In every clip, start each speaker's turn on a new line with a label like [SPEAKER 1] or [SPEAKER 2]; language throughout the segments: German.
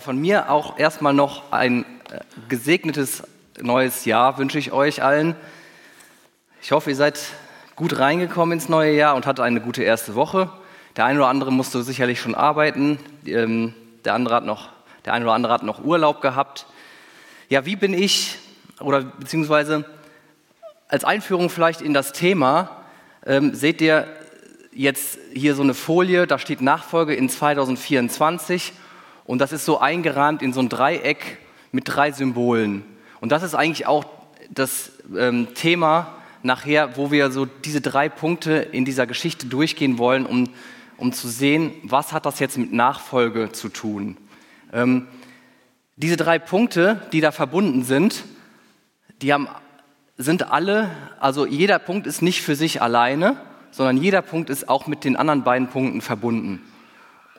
[SPEAKER 1] Von mir auch erstmal noch ein äh, gesegnetes neues Jahr wünsche ich euch allen. Ich hoffe, ihr seid gut reingekommen ins neue Jahr und hattet eine gute erste Woche. Der eine oder andere musste sicherlich schon arbeiten, ähm, der, andere hat noch, der eine oder andere hat noch Urlaub gehabt. Ja, wie bin ich, oder beziehungsweise als Einführung vielleicht in das Thema, ähm, seht ihr jetzt hier so eine Folie, da steht Nachfolge in 2024 und das ist so eingerahmt in so ein Dreieck mit drei Symbolen. Und das ist eigentlich auch das ähm, Thema nachher, wo wir so diese drei Punkte in dieser Geschichte durchgehen wollen, um, um zu sehen, was hat das jetzt mit Nachfolge zu tun. Ähm, diese drei Punkte, die da verbunden sind, die haben, sind alle, also jeder Punkt ist nicht für sich alleine, sondern jeder Punkt ist auch mit den anderen beiden Punkten verbunden.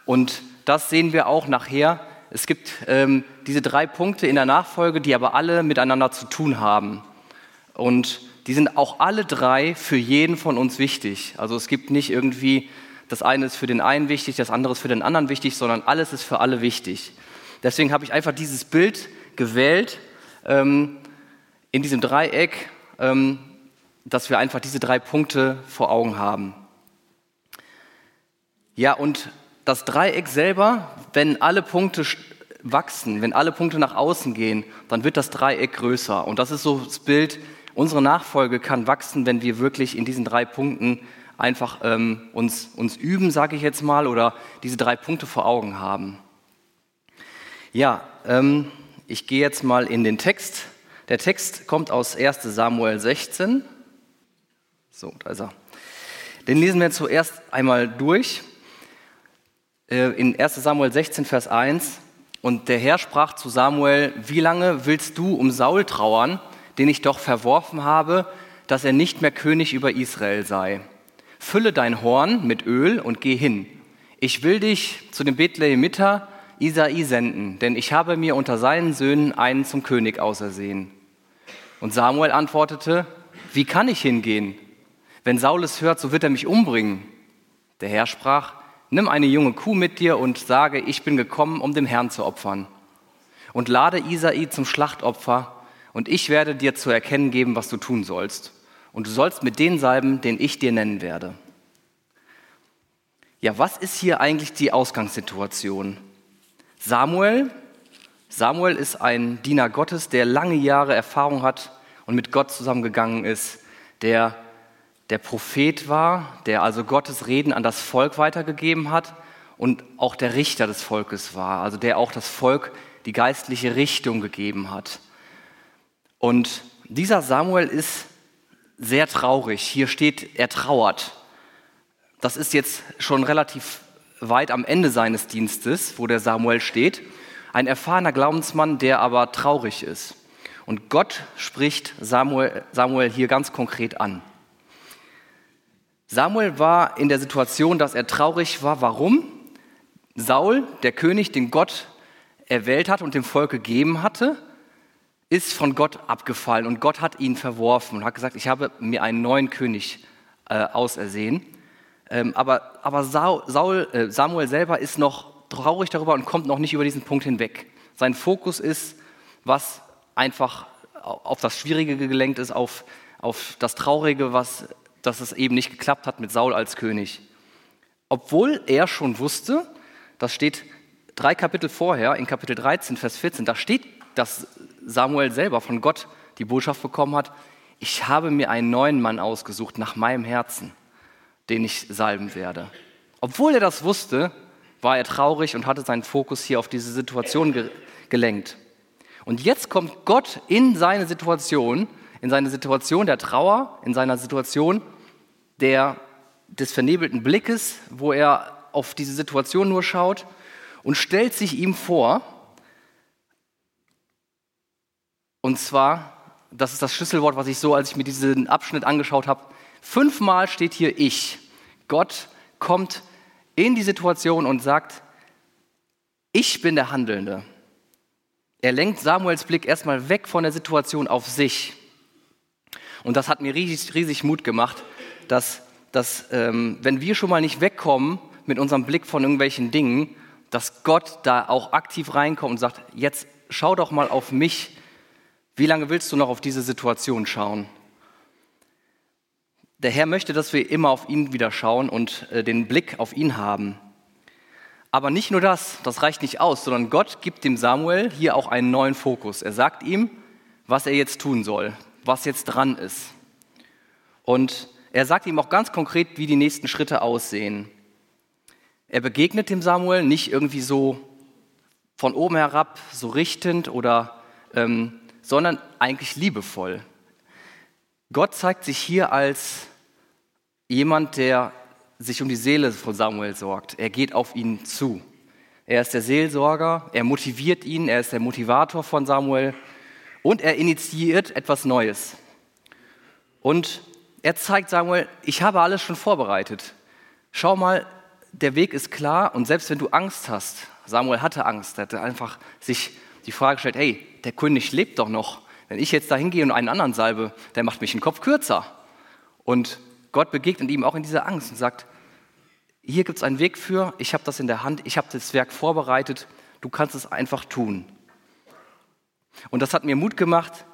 [SPEAKER 1] Und das sehen wir auch nachher. Es gibt ähm, diese drei Punkte in der Nachfolge, die aber alle miteinander zu tun haben. Und die sind auch alle drei für jeden von uns wichtig. Also es gibt nicht irgendwie, das eine ist für den einen wichtig, das andere ist für den anderen wichtig, sondern alles ist für alle wichtig. Deswegen habe ich einfach dieses Bild gewählt ähm, in diesem Dreieck, ähm, dass wir einfach diese drei Punkte vor Augen haben. Ja, und das Dreieck selber, wenn alle Punkte wachsen, wenn alle Punkte nach außen gehen, dann wird das Dreieck größer. Und das ist so das Bild, unsere Nachfolge kann wachsen, wenn wir wirklich in diesen drei Punkten einfach ähm, uns, uns üben, sage ich jetzt mal, oder diese drei Punkte vor Augen haben. Ja, ähm, ich gehe jetzt mal in den Text. Der Text kommt aus 1 Samuel 16. So, da ist er. Den lesen wir zuerst einmal durch. Äh, in 1 Samuel 16, Vers 1. Und der Herr sprach zu Samuel, wie lange willst du um Saul trauern, den ich doch verworfen habe, dass er nicht mehr König über Israel sei? Fülle dein Horn mit Öl und geh hin. Ich will dich zu dem Bethlehemiter Isai senden, denn ich habe mir unter seinen Söhnen einen zum König ausersehen. Und Samuel antwortete, wie kann ich hingehen? Wenn Saul es hört, so wird er mich umbringen. Der Herr sprach, Nimm eine junge Kuh mit dir und sage, ich bin gekommen, um dem Herrn zu opfern. Und lade Isai zum Schlachtopfer, und ich werde dir zu erkennen geben, was du tun sollst. Und du sollst mit den salben, den ich dir nennen werde. Ja, was ist hier eigentlich die Ausgangssituation? Samuel, Samuel ist ein Diener Gottes, der lange Jahre Erfahrung hat und mit Gott zusammengegangen ist, der der Prophet war, der also Gottes Reden an das Volk weitergegeben hat und auch der Richter des Volkes war, also der auch das Volk die geistliche Richtung gegeben hat. Und dieser Samuel ist sehr traurig. Hier steht, er trauert. Das ist jetzt schon relativ weit am Ende seines Dienstes, wo der Samuel steht. Ein erfahrener Glaubensmann, der aber traurig ist. Und Gott spricht Samuel, Samuel hier ganz konkret an. Samuel war in der Situation, dass er traurig war. Warum? Saul, der König, den Gott erwählt hat und dem Volk gegeben hatte, ist von Gott abgefallen und Gott hat ihn verworfen und hat gesagt, ich habe mir einen neuen König äh, ausersehen. Ähm, aber aber Saul, äh, Samuel selber ist noch traurig darüber und kommt noch nicht über diesen Punkt hinweg. Sein Fokus ist, was einfach auf das Schwierige gelenkt ist, auf, auf das Traurige, was dass es eben nicht geklappt hat mit Saul als König. Obwohl er schon wusste, das steht drei Kapitel vorher, in Kapitel 13, Vers 14, da steht, dass Samuel selber von Gott die Botschaft bekommen hat, ich habe mir einen neuen Mann ausgesucht nach meinem Herzen, den ich salben werde. Obwohl er das wusste, war er traurig und hatte seinen Fokus hier auf diese Situation ge gelenkt. Und jetzt kommt Gott in seine Situation in seine Situation der Trauer, in seiner Situation der, des vernebelten Blickes, wo er auf diese Situation nur schaut. und stellt sich ihm vor. Und zwar, das ist das Schlüsselwort, was ich so, als ich mir diesen Abschnitt angeschaut habe, fünfmal steht hier ich. Gott kommt in die Situation und sagt, ich bin der Handelnde. Er lenkt Samuels Blick erstmal weg von der Situation auf sich. Und das hat mir riesig, riesig Mut gemacht, dass, dass ähm, wenn wir schon mal nicht wegkommen mit unserem Blick von irgendwelchen Dingen, dass Gott da auch aktiv reinkommt und sagt, jetzt schau doch mal auf mich. Wie lange willst du noch auf diese Situation schauen? Der Herr möchte, dass wir immer auf ihn wieder schauen und äh, den Blick auf ihn haben. Aber nicht nur das, das reicht nicht aus, sondern Gott gibt dem Samuel hier auch einen neuen Fokus. Er sagt ihm, was er jetzt tun soll, was jetzt dran ist. Und er sagt ihm auch ganz konkret, wie die nächsten Schritte aussehen. Er begegnet dem Samuel nicht irgendwie so von oben herab, so richtend oder, ähm, sondern eigentlich liebevoll. Gott zeigt sich hier als jemand, der sich um die Seele von Samuel sorgt. Er geht auf ihn zu. Er ist der Seelsorger, er motiviert ihn, er ist der Motivator von Samuel und er initiiert etwas Neues. Und er zeigt Samuel, ich habe alles schon vorbereitet. Schau mal, der Weg ist klar und selbst wenn du Angst hast, Samuel hatte Angst, er hatte einfach sich die Frage gestellt, hey, der König lebt doch noch. Wenn ich jetzt da hingehe und einen anderen salbe, der macht mich den Kopf kürzer. Und Gott begegnet ihm auch in dieser Angst und sagt, hier gibt es einen Weg für, ich habe das in der Hand, ich habe das Werk vorbereitet, du kannst es einfach tun. Und das hat mir Mut gemacht,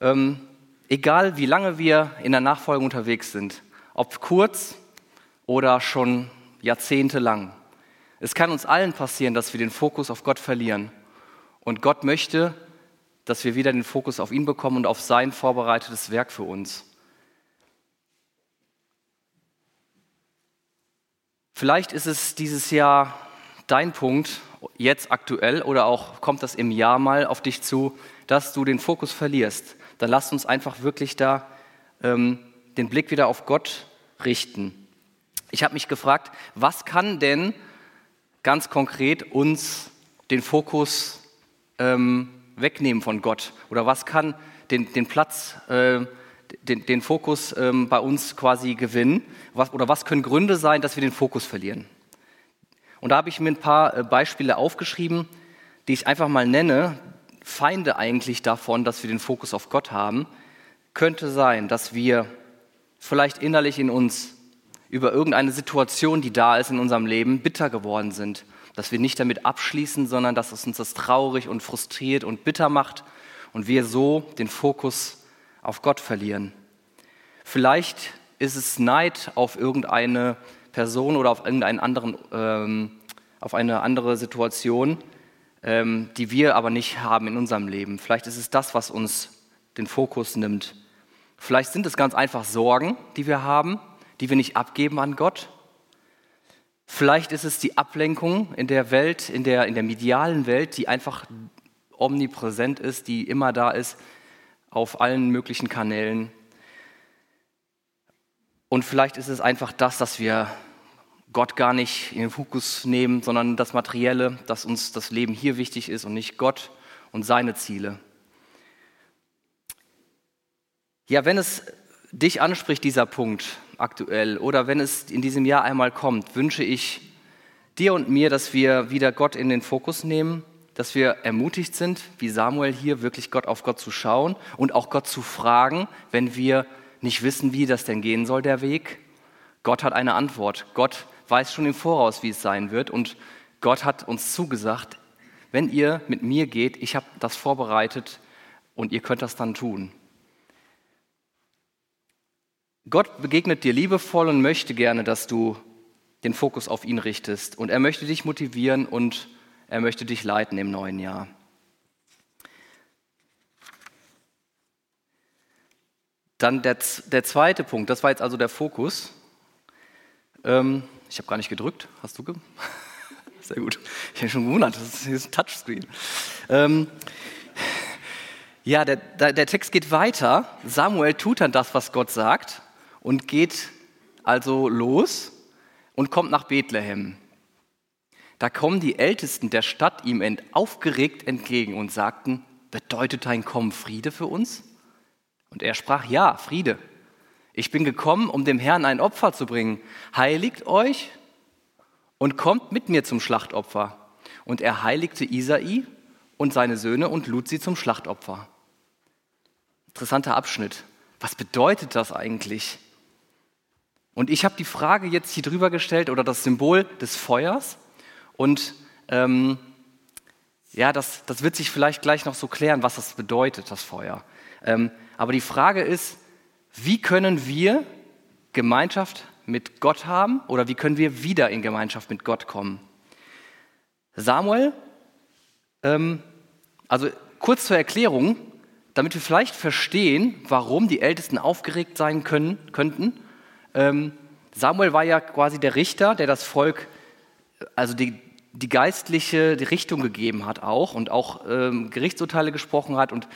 [SPEAKER 1] ähm, egal wie lange wir in der Nachfolge unterwegs sind, ob kurz oder schon jahrzehntelang. Es kann uns allen passieren, dass wir den Fokus auf Gott verlieren. Und Gott möchte, dass wir wieder den Fokus auf ihn bekommen und auf sein vorbereitetes Werk für uns. Vielleicht ist es dieses Jahr dein Punkt, jetzt aktuell oder auch kommt das im Jahr mal auf dich zu, dass du den Fokus verlierst. Dann lass uns einfach wirklich da ähm, den Blick wieder auf Gott richten. Ich habe mich gefragt, was kann denn ganz konkret uns den Fokus ähm, wegnehmen von Gott? Oder was kann den, den Platz, äh, den, den, Fokus ähm, bei uns quasi gewinnen? Was, oder was können Gründe sein, dass wir den Fokus verlieren? Und da habe ich mir ein paar äh, Beispiele aufgeschrieben, die ich einfach mal nenne. Feinde eigentlich davon, dass wir den Fokus auf Gott haben, könnte sein, dass wir vielleicht innerlich in uns über irgendeine Situation, die da ist in unserem Leben, bitter geworden sind. Dass wir nicht damit abschließen, sondern dass es uns das traurig und frustriert und bitter macht und wir so den Fokus auf Gott verlieren. Vielleicht ist es Neid auf irgendeine Person oder auf irgendeinen anderen, ähm, auf eine andere Situation, ähm, die wir aber nicht haben in unserem Leben. Vielleicht ist es das, was uns den Fokus nimmt. Vielleicht sind es ganz einfach Sorgen, die wir haben, die wir nicht abgeben an Gott. Vielleicht ist es die Ablenkung in der Welt, in der, in der medialen Welt, die einfach omnipräsent ist, die immer da ist, auf allen möglichen Kanälen. Und vielleicht ist es einfach das, dass wir Gott gar nicht in den Fokus nehmen, sondern das Materielle, dass uns das Leben hier wichtig ist und nicht Gott und seine Ziele. Ja, wenn es dich anspricht, dieser Punkt, aktuell oder wenn es in diesem Jahr einmal kommt, wünsche ich dir und mir, dass wir wieder Gott in den Fokus nehmen, dass wir ermutigt sind, wie Samuel hier, wirklich Gott auf Gott zu schauen und auch Gott zu fragen, wenn wir nicht wissen, wie das denn gehen soll, der Weg. Gott hat eine Antwort. Gott weiß schon im Voraus, wie es sein wird. Und Gott hat uns zugesagt, wenn ihr mit mir geht, ich habe das vorbereitet und ihr könnt das dann tun. Gott begegnet dir liebevoll und möchte gerne, dass du den Fokus auf ihn richtest. Und er möchte dich motivieren und er möchte dich leiten im neuen Jahr. Dann der, der zweite Punkt, das war jetzt also der Fokus. Ähm, ich habe gar nicht gedrückt. Hast du? Ge Sehr gut. Ich habe schon gewundert, das ist ein Touchscreen. Ähm, ja, der, der Text geht weiter. Samuel tut dann das, was Gott sagt und geht also los und kommt nach Bethlehem. Da kommen die Ältesten der Stadt ihm aufgeregt entgegen und sagten, bedeutet dein Kommen Friede für uns? Und er sprach, ja, Friede. Ich bin gekommen, um dem Herrn ein Opfer zu bringen. Heiligt euch und kommt mit mir zum Schlachtopfer. Und er heiligte Isai und seine Söhne und lud sie zum Schlachtopfer. Interessanter Abschnitt. Was bedeutet das eigentlich? Und ich habe die Frage jetzt hier drüber gestellt oder das Symbol des Feuers. Und ähm, ja, das, das wird sich vielleicht gleich noch so klären, was das bedeutet, das Feuer. Ähm, aber die Frage ist, wie können wir Gemeinschaft mit Gott haben oder wie können wir wieder in Gemeinschaft mit Gott kommen? Samuel, ähm, also kurz zur Erklärung, damit wir vielleicht verstehen, warum die Ältesten aufgeregt sein können, könnten. Ähm, Samuel war ja quasi der Richter, der das Volk, also die, die geistliche die Richtung gegeben hat auch und auch ähm, Gerichtsurteile gesprochen hat und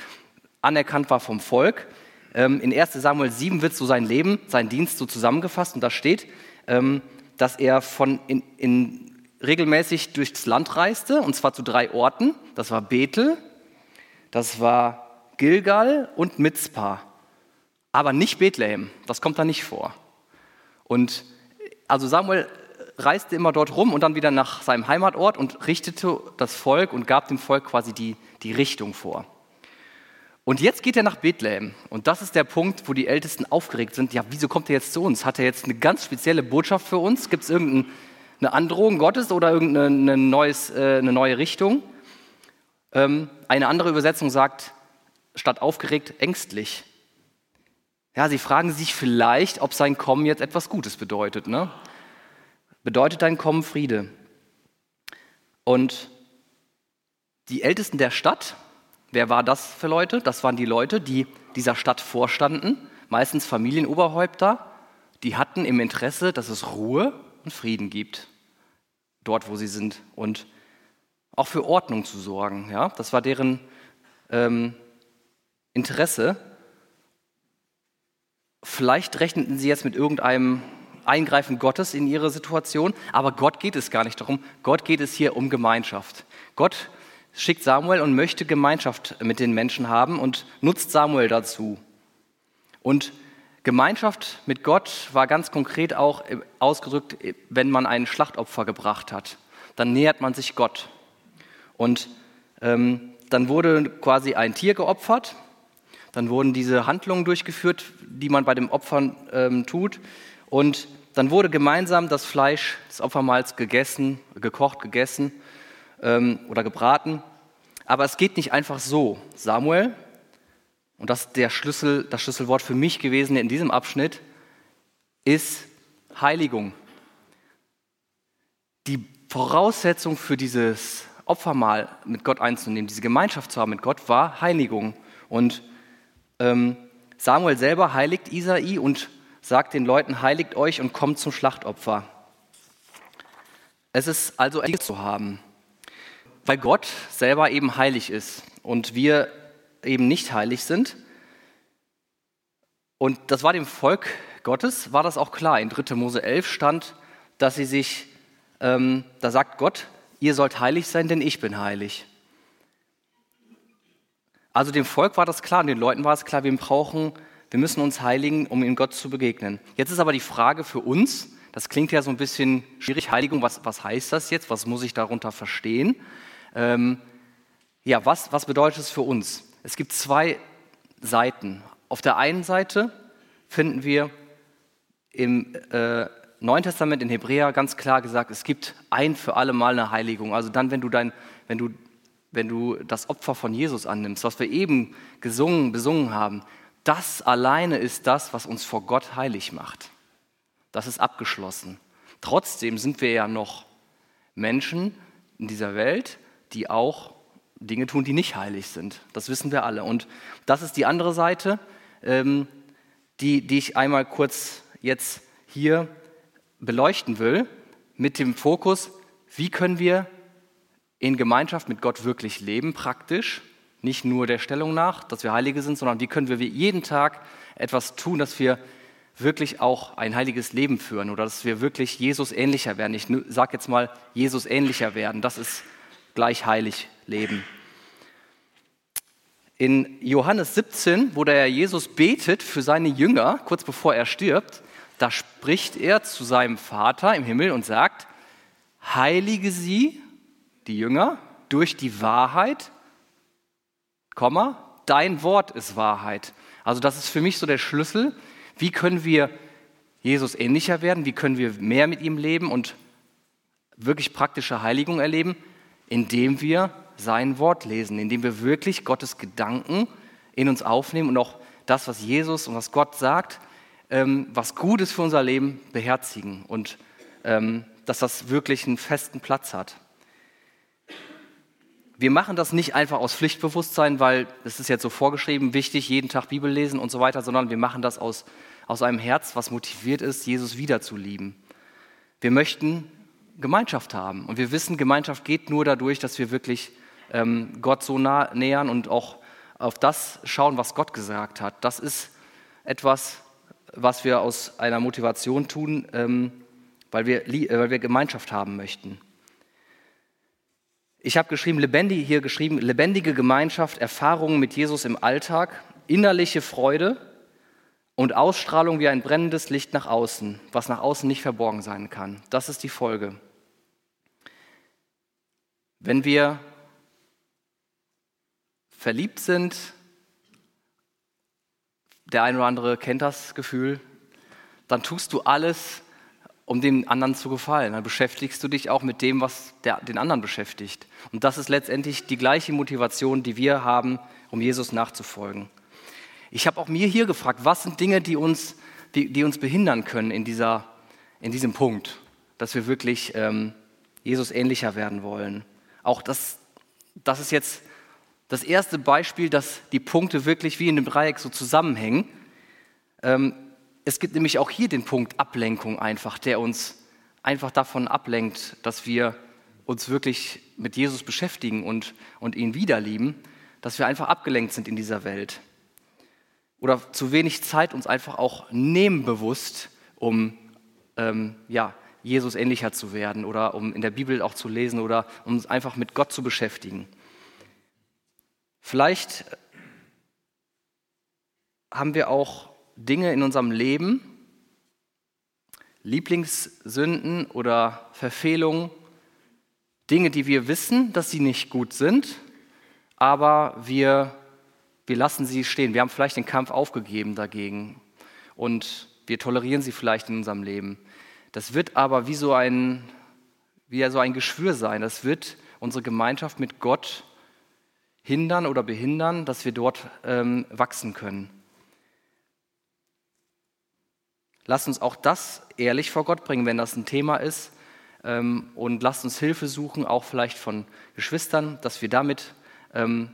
[SPEAKER 1] anerkannt war vom Volk. Ähm, in 1 Samuel 7 wird so sein Leben, sein Dienst so zusammengefasst und da steht, ähm, dass er von in, in regelmäßig durchs Land reiste und zwar zu drei Orten. Das war Bethel, das war Gilgal und Mitzpah. Aber nicht Bethlehem, das kommt da nicht vor. Und also Samuel reiste immer dort rum und dann wieder nach seinem Heimatort und richtete das Volk und gab dem Volk quasi die, die Richtung vor. Und jetzt geht er nach Bethlehem. Und das ist der Punkt, wo die Ältesten aufgeregt sind. Ja, wieso kommt er jetzt zu uns? Hat er jetzt eine ganz spezielle Botschaft für uns? Gibt es irgendeine Androhung Gottes oder irgendeine neues, äh, eine neue Richtung? Ähm, eine andere Übersetzung sagt, statt aufgeregt, ängstlich. Ja, sie fragen sich vielleicht, ob sein Kommen jetzt etwas Gutes bedeutet. Ne? Bedeutet dein Kommen Friede? Und die Ältesten der Stadt, wer war das für Leute? Das waren die Leute, die dieser Stadt vorstanden, meistens Familienoberhäupter, die hatten im Interesse, dass es Ruhe und Frieden gibt, dort wo sie sind und auch für Ordnung zu sorgen. Ja? Das war deren ähm, Interesse. Vielleicht rechneten sie jetzt mit irgendeinem Eingreifen Gottes in ihre Situation, aber Gott geht es gar nicht darum. Gott geht es hier um Gemeinschaft. Gott schickt Samuel und möchte Gemeinschaft mit den Menschen haben und nutzt Samuel dazu. Und Gemeinschaft mit Gott war ganz konkret auch ausgedrückt, wenn man ein Schlachtopfer gebracht hat. Dann nähert man sich Gott. Und ähm, dann wurde quasi ein Tier geopfert dann wurden diese Handlungen durchgeführt, die man bei dem Opfern ähm, tut. Und dann wurde gemeinsam das Fleisch des Opfermahls gegessen, gekocht, gegessen ähm, oder gebraten. Aber es geht nicht einfach so. Samuel, und das ist der Schlüssel, das Schlüsselwort für mich gewesen in diesem Abschnitt, ist Heiligung. Die Voraussetzung für dieses Opfermahl mit Gott einzunehmen, diese Gemeinschaft zu haben mit Gott, war Heiligung. Und ähm, Samuel selber heiligt Isai und sagt den Leuten, heiligt euch und kommt zum Schlachtopfer. Es ist also ein zu haben, weil Gott selber eben heilig ist und wir eben nicht heilig sind. Und das war dem Volk Gottes, war das auch klar. In 3. Mose 11 stand, dass sie sich, ähm, da sagt Gott, ihr sollt heilig sein, denn ich bin heilig. Also dem Volk war das klar und den Leuten war es klar, wir brauchen, wir müssen uns heiligen, um in Gott zu begegnen. Jetzt ist aber die Frage für uns, das klingt ja so ein bisschen schwierig, Heiligung, was, was heißt das jetzt? Was muss ich darunter verstehen? Ähm, ja, was, was bedeutet es für uns? Es gibt zwei Seiten. Auf der einen Seite finden wir im äh, Neuen Testament in Hebräer ganz klar gesagt, es gibt ein für alle Mal eine Heiligung. Also dann, wenn du, dein, wenn du wenn du das Opfer von Jesus annimmst, was wir eben gesungen, besungen haben, das alleine ist das, was uns vor Gott heilig macht. Das ist abgeschlossen. Trotzdem sind wir ja noch Menschen in dieser Welt, die auch Dinge tun, die nicht heilig sind. Das wissen wir alle. Und das ist die andere Seite, ähm, die, die ich einmal kurz jetzt hier beleuchten will, mit dem Fokus, wie können wir in Gemeinschaft mit Gott wirklich leben, praktisch, nicht nur der Stellung nach, dass wir Heilige sind, sondern wie können wir jeden Tag etwas tun, dass wir wirklich auch ein heiliges Leben führen oder dass wir wirklich Jesus ähnlicher werden. Ich sage jetzt mal, Jesus ähnlicher werden. Das ist gleich heilig leben. In Johannes 17, wo der Jesus betet für seine Jünger, kurz bevor er stirbt, da spricht er zu seinem Vater im Himmel und sagt, heilige sie, die Jünger, durch die Wahrheit, Komma, dein Wort ist Wahrheit. Also das ist für mich so der Schlüssel, wie können wir Jesus ähnlicher werden, wie können wir mehr mit ihm leben und wirklich praktische Heiligung erleben, indem wir sein Wort lesen, indem wir wirklich Gottes Gedanken in uns aufnehmen und auch das, was Jesus und was Gott sagt, ähm, was gut ist für unser Leben, beherzigen und ähm, dass das wirklich einen festen Platz hat. Wir machen das nicht einfach aus Pflichtbewusstsein, weil es ist jetzt so vorgeschrieben, wichtig, jeden Tag Bibel lesen und so weiter, sondern wir machen das aus, aus einem Herz, was motiviert ist, Jesus wiederzulieben. Wir möchten Gemeinschaft haben und wir wissen, Gemeinschaft geht nur dadurch, dass wir wirklich ähm, Gott so nah nähern und auch auf das schauen, was Gott gesagt hat. Das ist etwas, was wir aus einer Motivation tun, ähm, weil, wir, äh, weil wir Gemeinschaft haben möchten. Ich habe geschrieben, lebendig, hier geschrieben, lebendige Gemeinschaft, Erfahrungen mit Jesus im Alltag, innerliche Freude und Ausstrahlung wie ein brennendes Licht nach außen, was nach außen nicht verborgen sein kann. Das ist die Folge. Wenn wir verliebt sind, der eine oder andere kennt das Gefühl, dann tust du alles, um dem anderen zu gefallen. Dann beschäftigst du dich auch mit dem, was der, den anderen beschäftigt. Und das ist letztendlich die gleiche Motivation, die wir haben, um Jesus nachzufolgen. Ich habe auch mir hier gefragt, was sind Dinge, die uns, die, die uns behindern können in, dieser, in diesem Punkt, dass wir wirklich ähm, Jesus ähnlicher werden wollen. Auch das, das ist jetzt das erste Beispiel, dass die Punkte wirklich wie in einem Dreieck so zusammenhängen. Ähm, es gibt nämlich auch hier den Punkt Ablenkung einfach, der uns einfach davon ablenkt, dass wir uns wirklich mit Jesus beschäftigen und, und ihn wiederlieben, dass wir einfach abgelenkt sind in dieser Welt. Oder zu wenig Zeit uns einfach auch nehmen bewusst, um ähm, ja, Jesus ähnlicher zu werden oder um in der Bibel auch zu lesen oder um uns einfach mit Gott zu beschäftigen. Vielleicht haben wir auch Dinge in unserem Leben, Lieblingssünden oder Verfehlungen, Dinge, die wir wissen, dass sie nicht gut sind, aber wir, wir lassen sie stehen. Wir haben vielleicht den Kampf aufgegeben dagegen und wir tolerieren sie vielleicht in unserem Leben. Das wird aber wie so ein, wie so ein Geschwür sein. Das wird unsere Gemeinschaft mit Gott hindern oder behindern, dass wir dort ähm, wachsen können. Lasst uns auch das ehrlich vor Gott bringen, wenn das ein Thema ist. Ähm, und lasst uns Hilfe suchen, auch vielleicht von Geschwistern, dass wir damit ähm,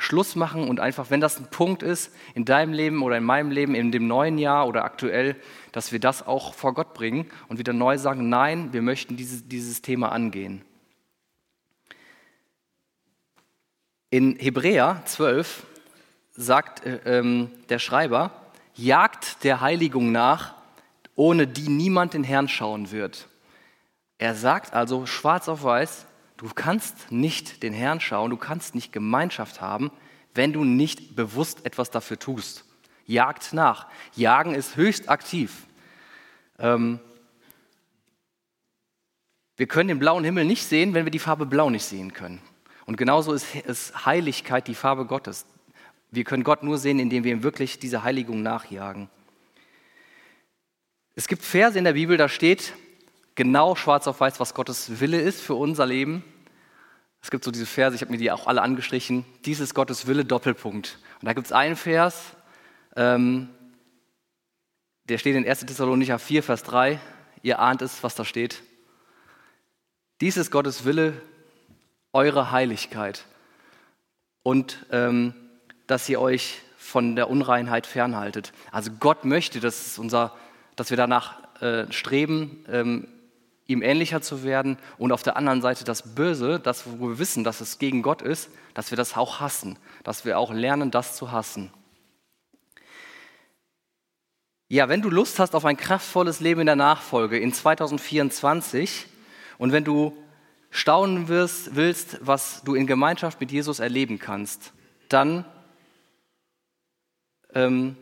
[SPEAKER 1] Schluss machen und einfach, wenn das ein Punkt ist in deinem Leben oder in meinem Leben, in dem neuen Jahr oder aktuell, dass wir das auch vor Gott bringen und wieder neu sagen, nein, wir möchten dieses, dieses Thema angehen. In Hebräer 12 sagt äh, ähm, der Schreiber, jagt der Heiligung nach, ohne die niemand den Herrn schauen wird. Er sagt also schwarz auf weiß, du kannst nicht den Herrn schauen, du kannst nicht Gemeinschaft haben, wenn du nicht bewusst etwas dafür tust. Jagt nach. Jagen ist höchst aktiv. Ähm, wir können den blauen Himmel nicht sehen, wenn wir die Farbe blau nicht sehen können. Und genauso ist, ist Heiligkeit die Farbe Gottes. Wir können Gott nur sehen, indem wir ihm wirklich diese Heiligung nachjagen. Es gibt Verse in der Bibel, da steht genau schwarz auf weiß, was Gottes Wille ist für unser Leben. Es gibt so diese Verse, ich habe mir die auch alle angestrichen. Dies ist Gottes Wille, Doppelpunkt. Und da gibt es einen Vers, ähm, der steht in 1. Thessalonicher 4, Vers 3. Ihr ahnt es, was da steht. Dies ist Gottes Wille, eure Heiligkeit. Und ähm, dass ihr euch von der Unreinheit fernhaltet. Also Gott möchte, dass, unser, dass wir danach äh, streben, ähm, ihm ähnlicher zu werden und auf der anderen Seite das Böse, das, wo wir wissen, dass es gegen Gott ist, dass wir das auch hassen, dass wir auch lernen, das zu hassen. Ja, wenn du Lust hast auf ein kraftvolles Leben in der Nachfolge in 2024 und wenn du staunen wirst, willst, was du in Gemeinschaft mit Jesus erleben kannst, dann ähm,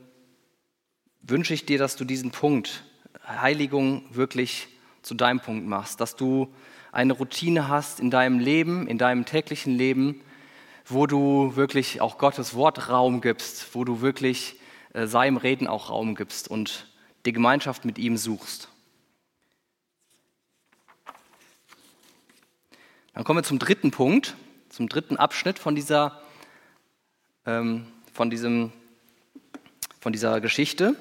[SPEAKER 1] wünsche ich dir, dass du diesen Punkt Heiligung wirklich zu deinem Punkt machst, dass du eine Routine hast in deinem Leben, in deinem täglichen Leben, wo du wirklich auch Gottes Wort Raum gibst, wo du wirklich äh, seinem Reden auch Raum gibst und die Gemeinschaft mit ihm suchst. Dann kommen wir zum dritten Punkt, zum dritten Abschnitt von dieser, ähm, von diesem, von dieser Geschichte.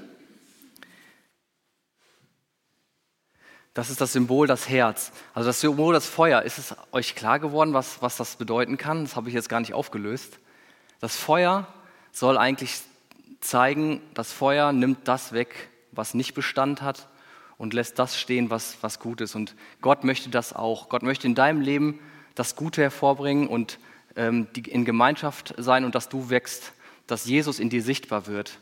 [SPEAKER 1] Das ist das Symbol, das Herz. Also das Symbol, das Feuer. Ist es euch klar geworden, was, was das bedeuten kann? Das habe ich jetzt gar nicht aufgelöst. Das Feuer soll eigentlich zeigen, das Feuer nimmt das weg, was nicht Bestand hat und lässt das stehen, was, was gut ist. Und Gott möchte das auch. Gott möchte in deinem Leben das Gute hervorbringen und ähm, die, in Gemeinschaft sein und dass du wächst, dass Jesus in dir sichtbar wird.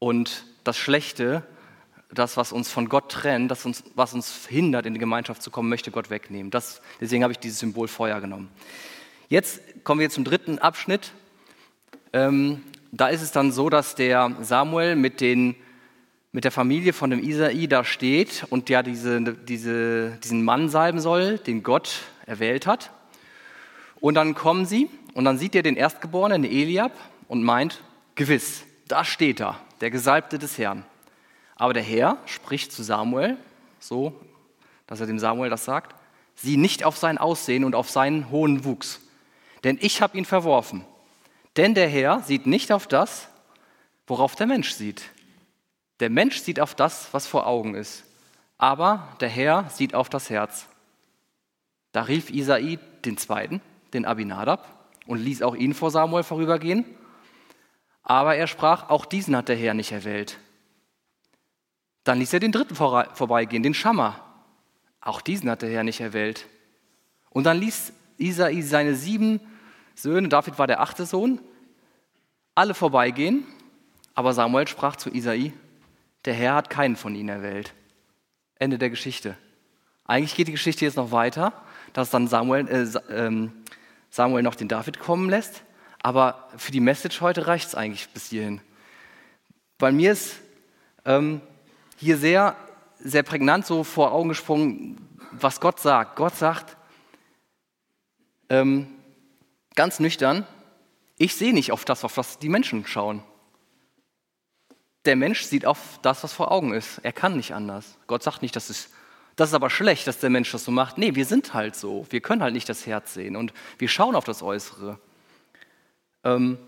[SPEAKER 1] Und das Schlechte, das, was uns von Gott trennt, das uns, was uns hindert, in die Gemeinschaft zu kommen, möchte Gott wegnehmen. Das, deswegen habe ich dieses Symbol Feuer genommen. Jetzt kommen wir zum dritten Abschnitt. Ähm, da ist es dann so, dass der Samuel mit, den, mit der Familie von dem Isai da steht und ja diese, diese, diesen Mann salben soll, den Gott erwählt hat. Und dann kommen sie und dann sieht er den Erstgeborenen, Eliab, und meint, gewiss, da steht er, der Gesalbte des Herrn. Aber der Herr spricht zu Samuel, so, dass er dem Samuel das sagt, sieh nicht auf sein Aussehen und auf seinen hohen Wuchs, denn ich habe ihn verworfen. Denn der Herr sieht nicht auf das, worauf der Mensch sieht. Der Mensch sieht auf das, was vor Augen ist, aber der Herr sieht auf das Herz. Da rief Isai den Zweiten, den Abinadab, und ließ auch ihn vor Samuel vorübergehen. Aber er sprach, auch diesen hat der Herr nicht erwählt. Dann ließ er den Dritten vorbeigehen, den Schammer. Auch diesen hat der Herr nicht erwählt. Und dann ließ Isai seine sieben Söhne, David war der achte Sohn, alle vorbeigehen, aber Samuel sprach zu Isai, der Herr hat keinen von ihnen erwählt. Ende der Geschichte. Eigentlich geht die Geschichte jetzt noch weiter, dass dann Samuel, äh, ähm, Samuel noch den David kommen lässt, aber für die Message heute reicht es eigentlich bis hierhin. Bei mir ist ähm, hier sehr, sehr prägnant so vor Augen gesprungen, was Gott sagt. Gott sagt, ähm, ganz nüchtern, ich sehe nicht auf das, auf was die Menschen schauen. Der Mensch sieht auf das, was vor Augen ist. Er kann nicht anders. Gott sagt nicht, das ist, das ist aber schlecht, dass der Mensch das so macht. Nee, wir sind halt so. Wir können halt nicht das Herz sehen und wir schauen auf das Äußere. Ähm,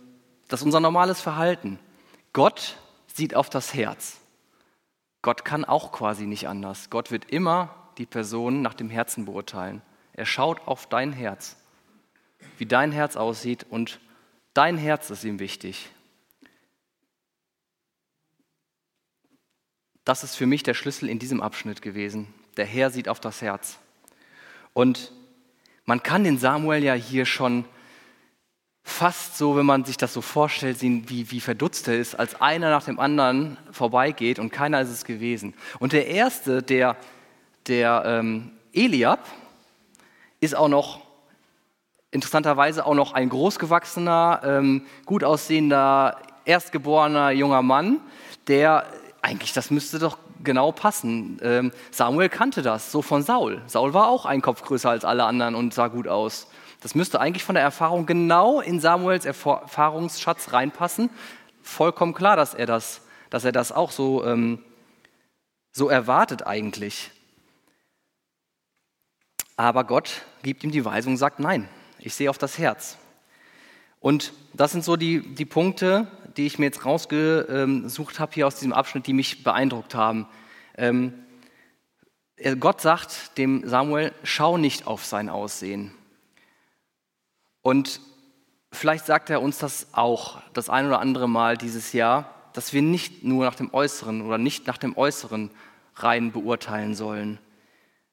[SPEAKER 1] das ist unser normales Verhalten. Gott sieht auf das Herz. Gott kann auch quasi nicht anders. Gott wird immer die Person nach dem Herzen beurteilen. Er schaut auf dein Herz wie dein Herz aussieht und dein Herz ist ihm wichtig. Das ist für mich der Schlüssel in diesem Abschnitt gewesen. Der Herr sieht auf das Herz. Und man kann den Samuel ja hier schon fast so, wenn man sich das so vorstellt, wie, wie verdutzt er ist, als einer nach dem anderen vorbeigeht und keiner ist es gewesen. Und der erste, der, der ähm, Eliab, ist auch noch interessanterweise auch noch ein großgewachsener, ähm, gut aussehender, erstgeborener junger Mann, der eigentlich, das müsste doch genau passen. Ähm, Samuel kannte das, so von Saul. Saul war auch ein Kopf größer als alle anderen und sah gut aus. Das müsste eigentlich von der Erfahrung genau in Samuels Erfahrungsschatz reinpassen. Vollkommen klar, dass er das, dass er das auch so, ähm, so erwartet eigentlich. Aber Gott gibt ihm die Weisung, sagt nein, ich sehe auf das Herz. Und das sind so die, die Punkte, die ich mir jetzt rausgesucht habe hier aus diesem Abschnitt, die mich beeindruckt haben. Ähm, Gott sagt dem Samuel, schau nicht auf sein Aussehen. Und vielleicht sagt er uns das auch das ein oder andere Mal dieses Jahr, dass wir nicht nur nach dem Äußeren oder nicht nach dem Äußeren rein beurteilen sollen,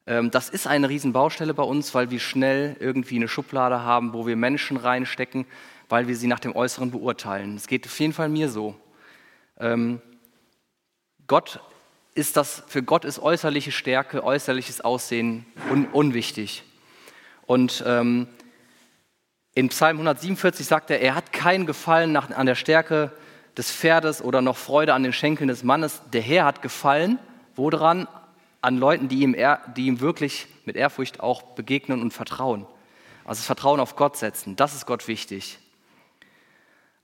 [SPEAKER 1] ähm, das ist eine Riesenbaustelle bei uns, weil wir schnell irgendwie eine Schublade haben, wo wir Menschen reinstecken, weil wir sie nach dem Äußeren beurteilen. Es geht auf jeden Fall mir so. Ähm, Gott ist das, für Gott ist äußerliche Stärke, äußerliches Aussehen un, unwichtig. Und ähm, in Psalm 147 sagt er, er hat keinen Gefallen nach, an der Stärke des Pferdes oder noch Freude an den Schenkeln des Mannes. Der Herr hat Gefallen, woran? An Leuten, die ihm, die ihm wirklich mit Ehrfurcht auch begegnen und vertrauen. Also das Vertrauen auf Gott setzen, das ist Gott wichtig.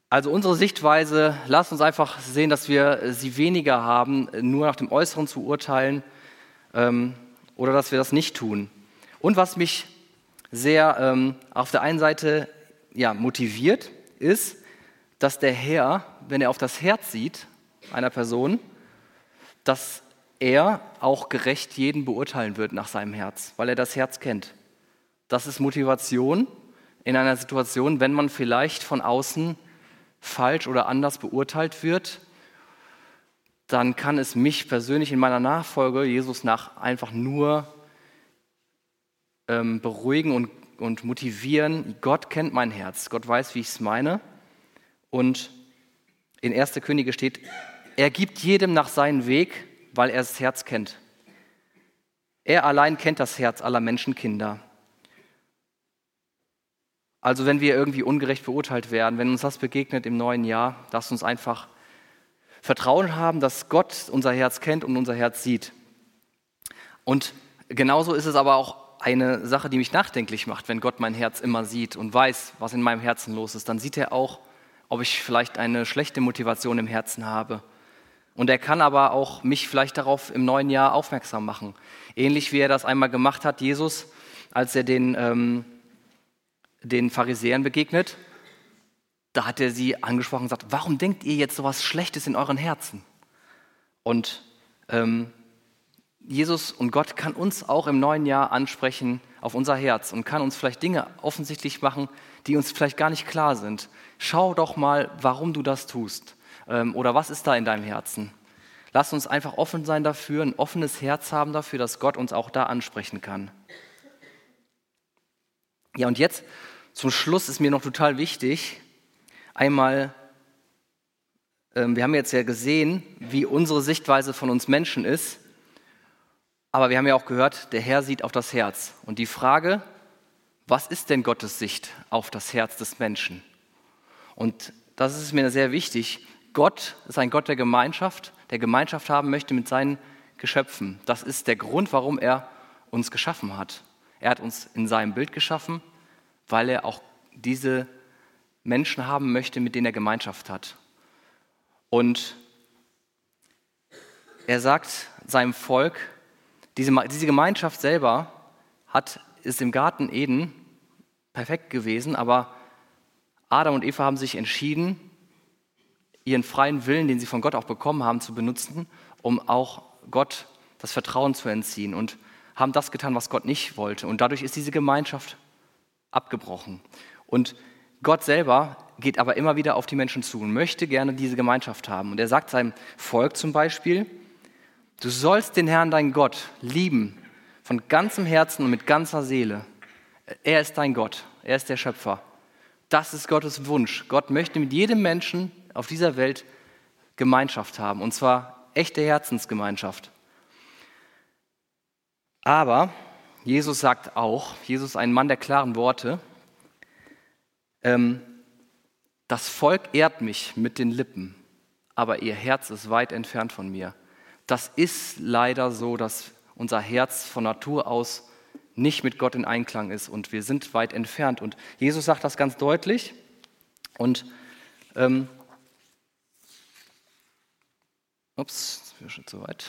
[SPEAKER 1] Also unsere Sichtweise, lasst uns einfach sehen, dass wir sie weniger haben, nur nach dem Äußeren zu urteilen ähm, oder dass wir das nicht tun. Und was mich sehr ähm, auf der einen Seite ja, motiviert, ist, dass der Herr, wenn er auf das Herz sieht einer Person, dass er auch gerecht jeden beurteilen wird nach seinem Herz, weil er das Herz kennt. Das ist Motivation in einer Situation, wenn man vielleicht von außen falsch oder anders beurteilt wird, dann kann es mich persönlich in meiner Nachfolge Jesus nach einfach nur ähm, beruhigen und, und motivieren. Gott kennt mein Herz, Gott weiß, wie ich es meine. Und in 1. Könige steht, er gibt jedem nach seinem Weg, weil er das Herz kennt. Er allein kennt das Herz aller Menschenkinder. Also wenn wir irgendwie ungerecht beurteilt werden, wenn uns das begegnet im neuen Jahr, lasst uns einfach Vertrauen haben, dass Gott unser Herz kennt und unser Herz sieht. Und genauso ist es aber auch eine Sache, die mich nachdenklich macht, wenn Gott mein Herz immer sieht und weiß, was in meinem Herzen los ist. Dann sieht er auch, ob ich vielleicht eine schlechte Motivation im Herzen habe. Und er kann aber auch mich vielleicht darauf im neuen Jahr aufmerksam machen. Ähnlich wie er das einmal gemacht hat, Jesus, als er den ähm, den Pharisäern begegnet, da hat er sie angesprochen und gesagt, warum denkt ihr jetzt so was Schlechtes in euren Herzen? Und ähm, Jesus und Gott kann uns auch im neuen Jahr ansprechen auf unser Herz und kann uns vielleicht Dinge offensichtlich machen, die uns vielleicht gar nicht klar sind. Schau doch mal, warum du das tust ähm, oder was ist da in deinem Herzen. Lass uns einfach offen sein dafür, ein offenes Herz haben dafür, dass Gott uns auch da ansprechen kann. Ja, und jetzt zum Schluss ist mir noch total wichtig, einmal, äh, wir haben jetzt ja gesehen, wie unsere Sichtweise von uns Menschen ist, aber wir haben ja auch gehört, der Herr sieht auf das Herz. Und die Frage, was ist denn Gottes Sicht auf das Herz des Menschen? Und das ist mir sehr wichtig. Gott ist ein Gott der Gemeinschaft, der Gemeinschaft haben möchte mit seinen Geschöpfen. Das ist der Grund, warum er uns geschaffen hat. Er hat uns in seinem Bild geschaffen, weil er auch diese Menschen haben möchte, mit denen er Gemeinschaft hat. Und er sagt seinem Volk, diese, diese Gemeinschaft selber hat, ist im Garten Eden perfekt gewesen, aber Adam und Eva haben sich entschieden, ihren freien Willen, den sie von Gott auch bekommen haben, zu benutzen, um auch Gott das Vertrauen zu entziehen und haben das getan, was Gott nicht wollte. Und dadurch ist diese Gemeinschaft abgebrochen. Und Gott selber geht aber immer wieder auf die Menschen zu und möchte gerne diese Gemeinschaft haben. Und er sagt seinem Volk zum Beispiel, du sollst den Herrn, dein Gott, lieben von ganzem Herzen und mit ganzer Seele. Er ist dein Gott, er ist der Schöpfer. Das ist Gottes Wunsch. Gott möchte mit jedem Menschen auf dieser Welt Gemeinschaft haben, und zwar echte Herzensgemeinschaft. Aber Jesus sagt auch, Jesus ein Mann der klaren Worte, ähm, das Volk ehrt mich mit den Lippen, aber ihr Herz ist weit entfernt von mir. Das ist leider so, dass unser Herz von Natur aus nicht mit Gott in Einklang ist und wir sind weit entfernt. Und Jesus sagt das ganz deutlich. Und ähm, ups, wir schon zu weit.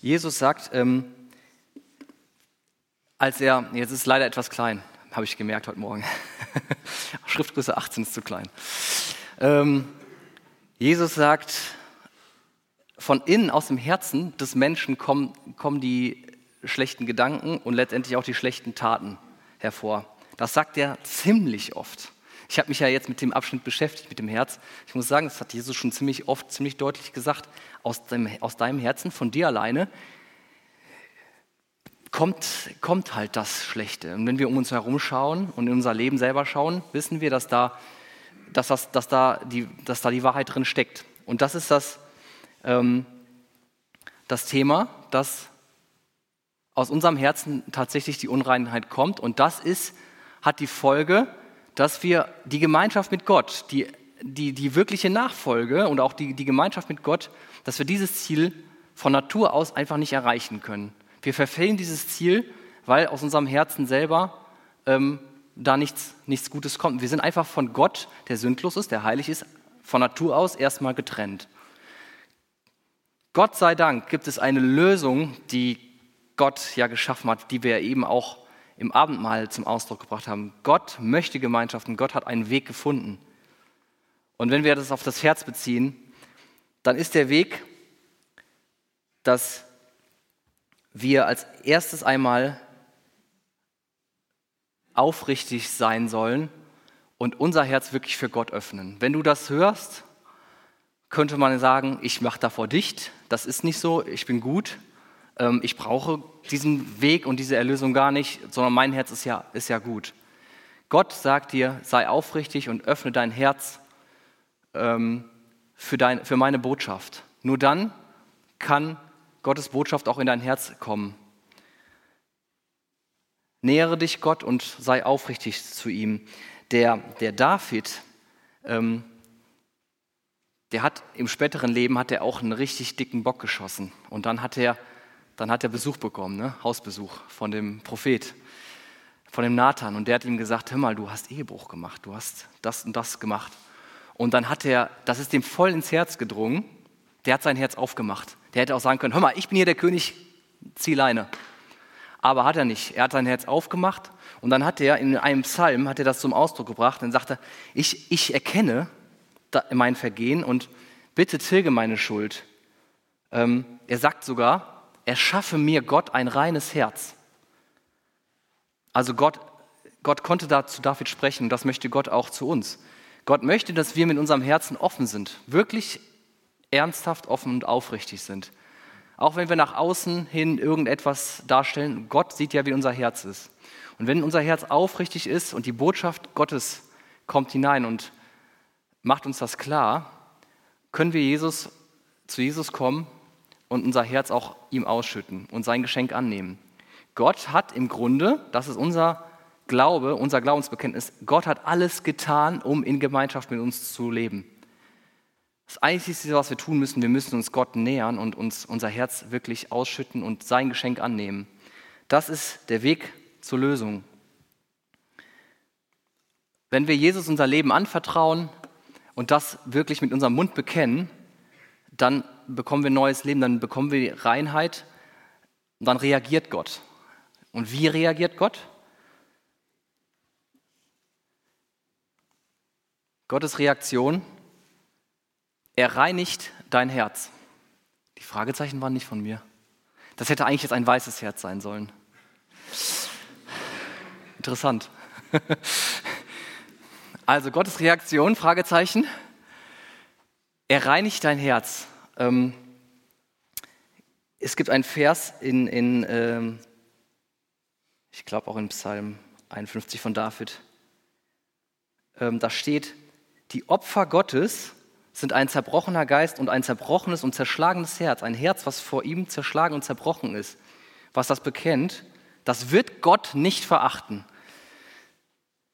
[SPEAKER 1] Jesus sagt, ähm, als er, jetzt ist es leider etwas klein, habe ich gemerkt heute Morgen. Schriftgröße 18 ist zu klein. Ähm, Jesus sagt, von innen aus dem Herzen des Menschen kommen, kommen die schlechten Gedanken und letztendlich auch die schlechten Taten hervor. Das sagt er ziemlich oft. Ich habe mich ja jetzt mit dem Abschnitt beschäftigt, mit dem Herz. Ich muss sagen, das hat Jesus schon ziemlich oft, ziemlich deutlich gesagt aus, dem, aus deinem Herzen, von dir alleine, kommt, kommt halt das Schlechte. Und wenn wir um uns herum schauen und in unser Leben selber schauen, wissen wir, dass da, dass das, dass da, die, dass da die Wahrheit drin steckt. Und das ist das, ähm, das Thema, dass aus unserem Herzen tatsächlich die Unreinheit kommt. Und das ist, hat die Folge, dass wir die Gemeinschaft mit Gott, die, die, die wirkliche Nachfolge und auch die, die Gemeinschaft mit Gott, dass wir dieses Ziel von Natur aus einfach nicht erreichen können. Wir verfehlen dieses Ziel, weil aus unserem Herzen selber ähm, da nichts, nichts Gutes kommt. Wir sind einfach von Gott, der sündlos ist, der heilig ist, von Natur aus erstmal getrennt. Gott sei Dank gibt es eine Lösung, die Gott ja geschaffen hat, die wir eben auch im Abendmahl zum Ausdruck gebracht haben. Gott möchte Gemeinschaft und Gott hat einen Weg gefunden. Und wenn wir das auf das Herz beziehen, dann ist der Weg, dass wir als erstes einmal aufrichtig sein sollen und unser Herz wirklich für Gott öffnen. Wenn du das hörst, könnte man sagen, ich mache davor dicht, das ist nicht so, ich bin gut, ähm, ich brauche diesen Weg und diese Erlösung gar nicht, sondern mein Herz ist ja, ist ja gut. Gott sagt dir, sei aufrichtig und öffne dein Herz ähm, für, dein, für meine Botschaft. Nur dann kann Gottes Botschaft auch in dein Herz kommen. Nähere dich Gott und sei aufrichtig zu ihm. Der, der David, ähm, der hat im späteren Leben hat er auch einen richtig dicken Bock geschossen. Und dann hat er, dann hat er Besuch bekommen, ne? Hausbesuch von dem Prophet, von dem Nathan. Und der hat ihm gesagt, hör mal, du hast Ehebruch gemacht, du hast das und das gemacht. Und dann hat er, das ist dem voll ins Herz gedrungen, der hat sein Herz aufgemacht. Der hätte auch sagen können, hör mal, ich bin hier der König, zieh Leine. Aber hat er nicht. Er hat sein Herz aufgemacht und dann hat er in einem Psalm, hat er das zum Ausdruck gebracht und sagte, ich, ich erkenne mein Vergehen und bitte tilge meine Schuld. Ähm, er sagt sogar, erschaffe mir Gott ein reines Herz. Also Gott, Gott konnte da zu David sprechen und das möchte Gott auch zu uns. Gott möchte, dass wir mit unserem Herzen offen sind, wirklich ernsthaft, offen und aufrichtig sind. Auch wenn wir nach außen hin irgendetwas darstellen, Gott sieht ja, wie unser Herz ist. Und wenn unser Herz aufrichtig ist und die Botschaft Gottes kommt hinein und macht uns das klar, können wir Jesus, zu Jesus kommen und unser Herz auch ihm ausschütten und sein Geschenk annehmen. Gott hat im Grunde, das ist unser Glaube, unser Glaubensbekenntnis, Gott hat alles getan, um in Gemeinschaft mit uns zu leben. Das Einzige, was wir tun müssen, wir müssen uns Gott nähern und uns unser Herz wirklich ausschütten und sein Geschenk annehmen. Das ist der Weg zur Lösung. Wenn wir Jesus unser Leben anvertrauen und das wirklich mit unserem Mund bekennen, dann bekommen wir neues Leben, dann bekommen wir Reinheit und dann reagiert Gott. Und wie reagiert Gott? Gottes Reaktion er reinigt dein Herz. Die Fragezeichen waren nicht von mir. Das hätte eigentlich jetzt ein weißes Herz sein sollen. Interessant. Also Gottes Reaktion, Fragezeichen. Er reinigt dein Herz. Ähm, es gibt einen Vers in, in ähm, ich glaube auch in Psalm 51 von David. Ähm, da steht, die Opfer Gottes sind ein zerbrochener Geist und ein zerbrochenes und zerschlagenes Herz. Ein Herz, was vor ihm zerschlagen und zerbrochen ist. Was das bekennt, das wird Gott nicht verachten.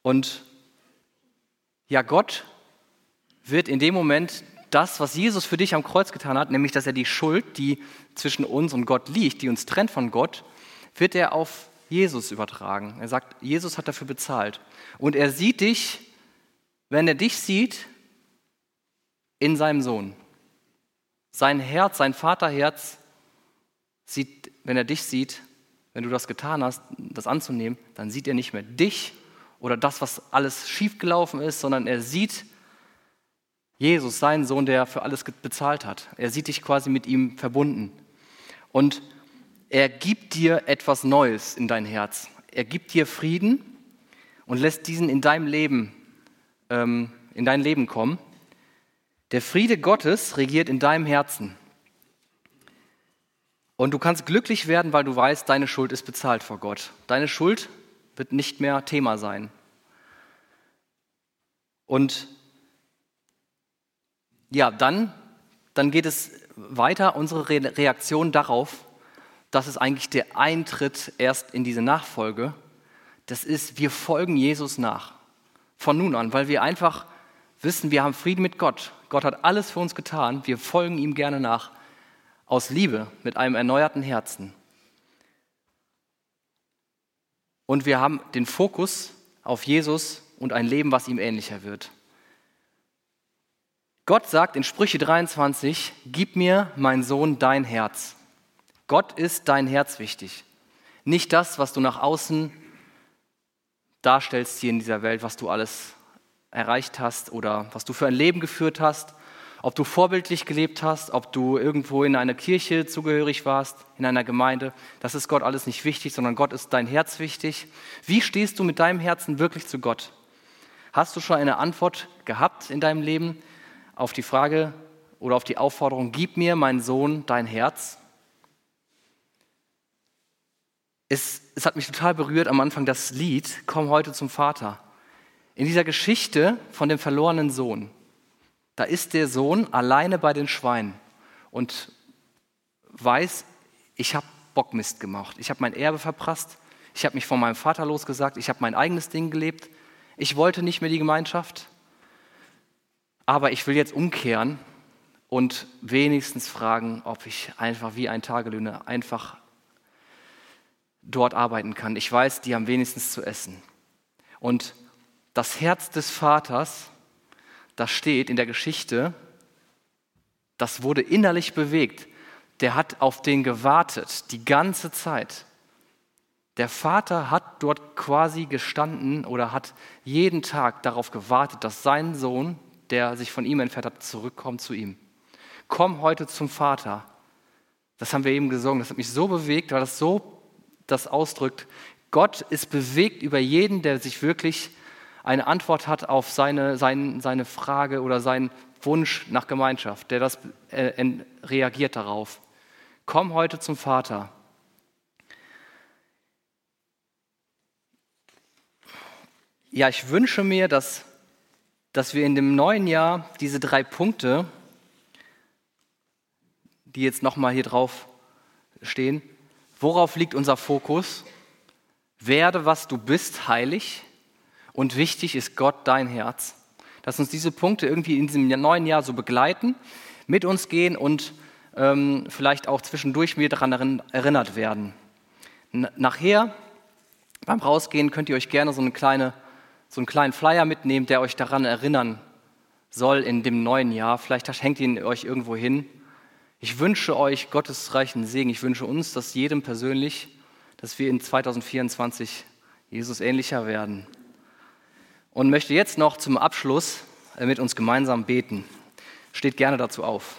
[SPEAKER 1] Und ja, Gott wird in dem Moment das, was Jesus für dich am Kreuz getan hat, nämlich dass er die Schuld, die zwischen uns und Gott liegt, die uns trennt von Gott, wird er auf Jesus übertragen. Er sagt, Jesus hat dafür bezahlt. Und er sieht dich, wenn er dich sieht, in seinem Sohn. Sein Herz, sein Vaterherz sieht, wenn er dich sieht, wenn du das getan hast, das anzunehmen, dann sieht er nicht mehr dich oder das, was alles schiefgelaufen ist, sondern er sieht Jesus, seinen Sohn, der für alles bezahlt hat. Er sieht dich quasi mit ihm verbunden. Und er gibt dir etwas Neues in dein Herz. Er gibt dir Frieden und lässt diesen in deinem Leben, ähm, in dein Leben kommen. Der Friede Gottes regiert in deinem Herzen. Und du kannst glücklich werden, weil du weißt, deine Schuld ist bezahlt vor Gott. Deine Schuld wird nicht mehr Thema sein. Und ja, dann, dann geht es weiter, unsere Reaktion darauf, das ist eigentlich der Eintritt erst in diese Nachfolge. Das ist, wir folgen Jesus nach. Von nun an, weil wir einfach wissen, wir haben Frieden mit Gott. Gott hat alles für uns getan. Wir folgen ihm gerne nach aus Liebe, mit einem erneuerten Herzen. Und wir haben den Fokus auf Jesus und ein Leben, was ihm ähnlicher wird. Gott sagt in Sprüche 23, gib mir, mein Sohn, dein Herz. Gott ist dein Herz wichtig. Nicht das, was du nach außen darstellst hier in dieser Welt, was du alles erreicht hast oder was du für ein Leben geführt hast, ob du vorbildlich gelebt hast, ob du irgendwo in einer Kirche zugehörig warst, in einer Gemeinde, das ist Gott alles nicht wichtig, sondern Gott ist dein Herz wichtig. Wie stehst du mit deinem Herzen wirklich zu Gott? Hast du schon eine Antwort gehabt in deinem Leben auf die Frage oder auf die Aufforderung, gib mir, mein Sohn, dein Herz? Es, es hat mich total berührt am Anfang das Lied, Komm heute zum Vater. In dieser Geschichte von dem verlorenen Sohn da ist der Sohn alleine bei den Schweinen und weiß, ich habe Bockmist gemacht. Ich habe mein Erbe verprasst. Ich habe mich von meinem Vater losgesagt. Ich habe mein eigenes Ding gelebt. Ich wollte nicht mehr die Gemeinschaft. Aber ich will jetzt umkehren und wenigstens fragen, ob ich einfach wie ein Tagelöhner einfach dort arbeiten kann. Ich weiß, die haben wenigstens zu essen. Und das Herz des Vaters da steht in der Geschichte, das wurde innerlich bewegt. Der hat auf den gewartet, die ganze Zeit. Der Vater hat dort quasi gestanden oder hat jeden Tag darauf gewartet, dass sein Sohn, der sich von ihm entfernt hat, zurückkommt zu ihm. Komm heute zum Vater. Das haben wir eben gesungen. Das hat mich so bewegt, weil das so das ausdrückt. Gott ist bewegt über jeden, der sich wirklich eine Antwort hat auf seine, seine, seine Frage oder seinen Wunsch nach Gemeinschaft, der das äh, reagiert darauf. Komm heute zum Vater. Ja, ich wünsche mir, dass, dass wir in dem neuen Jahr diese drei Punkte, die jetzt nochmal hier drauf stehen, worauf liegt unser Fokus? Werde, was du bist, heilig und wichtig ist Gott dein Herz. Dass uns diese Punkte irgendwie in diesem neuen Jahr so begleiten, mit uns gehen und ähm, vielleicht auch zwischendurch mir daran erinnert werden. nachher beim Rausgehen könnt ihr euch gerne so, eine kleine, so einen kleinen Flyer mitnehmen, der euch daran erinnern soll in dem neuen Jahr. Vielleicht hängt ihn euch irgendwo hin. Ich wünsche euch Gottes reichen Segen. Ich wünsche uns, dass jedem persönlich, dass wir in 2024 Jesus ähnlicher werden und möchte jetzt noch zum Abschluss äh, mit uns gemeinsam beten. Steht gerne dazu auf.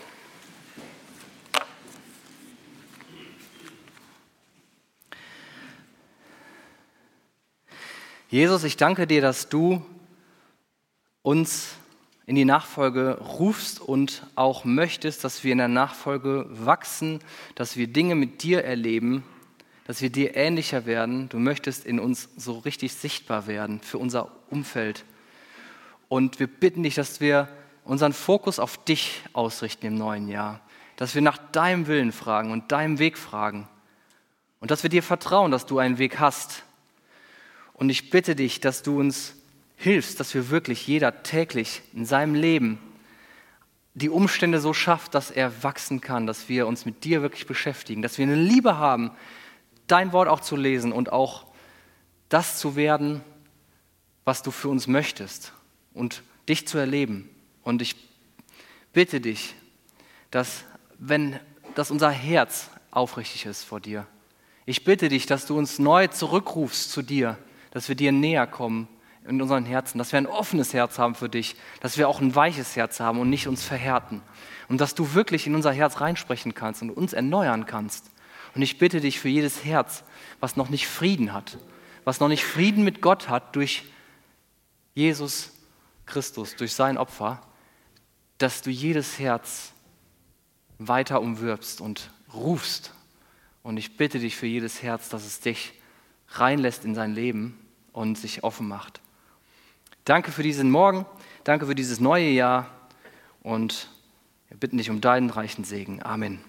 [SPEAKER 1] Jesus, ich danke dir, dass du uns in die Nachfolge rufst und auch möchtest, dass wir in der Nachfolge wachsen, dass wir Dinge mit dir erleben, dass wir dir ähnlicher werden. Du möchtest in uns so richtig sichtbar werden für unser Umfeld. Und wir bitten dich, dass wir unseren Fokus auf dich ausrichten im neuen Jahr. Dass wir nach deinem Willen fragen und deinem Weg fragen. Und dass wir dir vertrauen, dass du einen Weg hast. Und ich bitte dich, dass du uns hilfst, dass wir wirklich jeder täglich in seinem Leben die Umstände so schafft, dass er wachsen kann, dass wir uns mit dir wirklich beschäftigen, dass wir eine Liebe haben, dein Wort auch zu lesen und auch das zu werden, was du für uns möchtest und dich zu erleben. Und ich bitte dich, dass, wenn, dass unser Herz aufrichtig ist vor dir. Ich bitte dich, dass du uns neu zurückrufst zu dir, dass wir dir näher kommen in unseren Herzen, dass wir ein offenes Herz haben für dich, dass wir auch ein weiches Herz haben und nicht uns verhärten. Und dass du wirklich in unser Herz reinsprechen kannst und uns erneuern kannst. Und ich bitte dich für jedes Herz, was noch nicht Frieden hat, was noch nicht Frieden mit Gott hat durch Jesus Christus, durch sein Opfer, dass du jedes Herz weiter umwirbst und rufst Und ich bitte dich für jedes Herz, dass es dich reinlässt in sein Leben und sich offen macht. Danke für diesen Morgen, danke für dieses neue Jahr und wir bitten dich um deinen reichen Segen. Amen.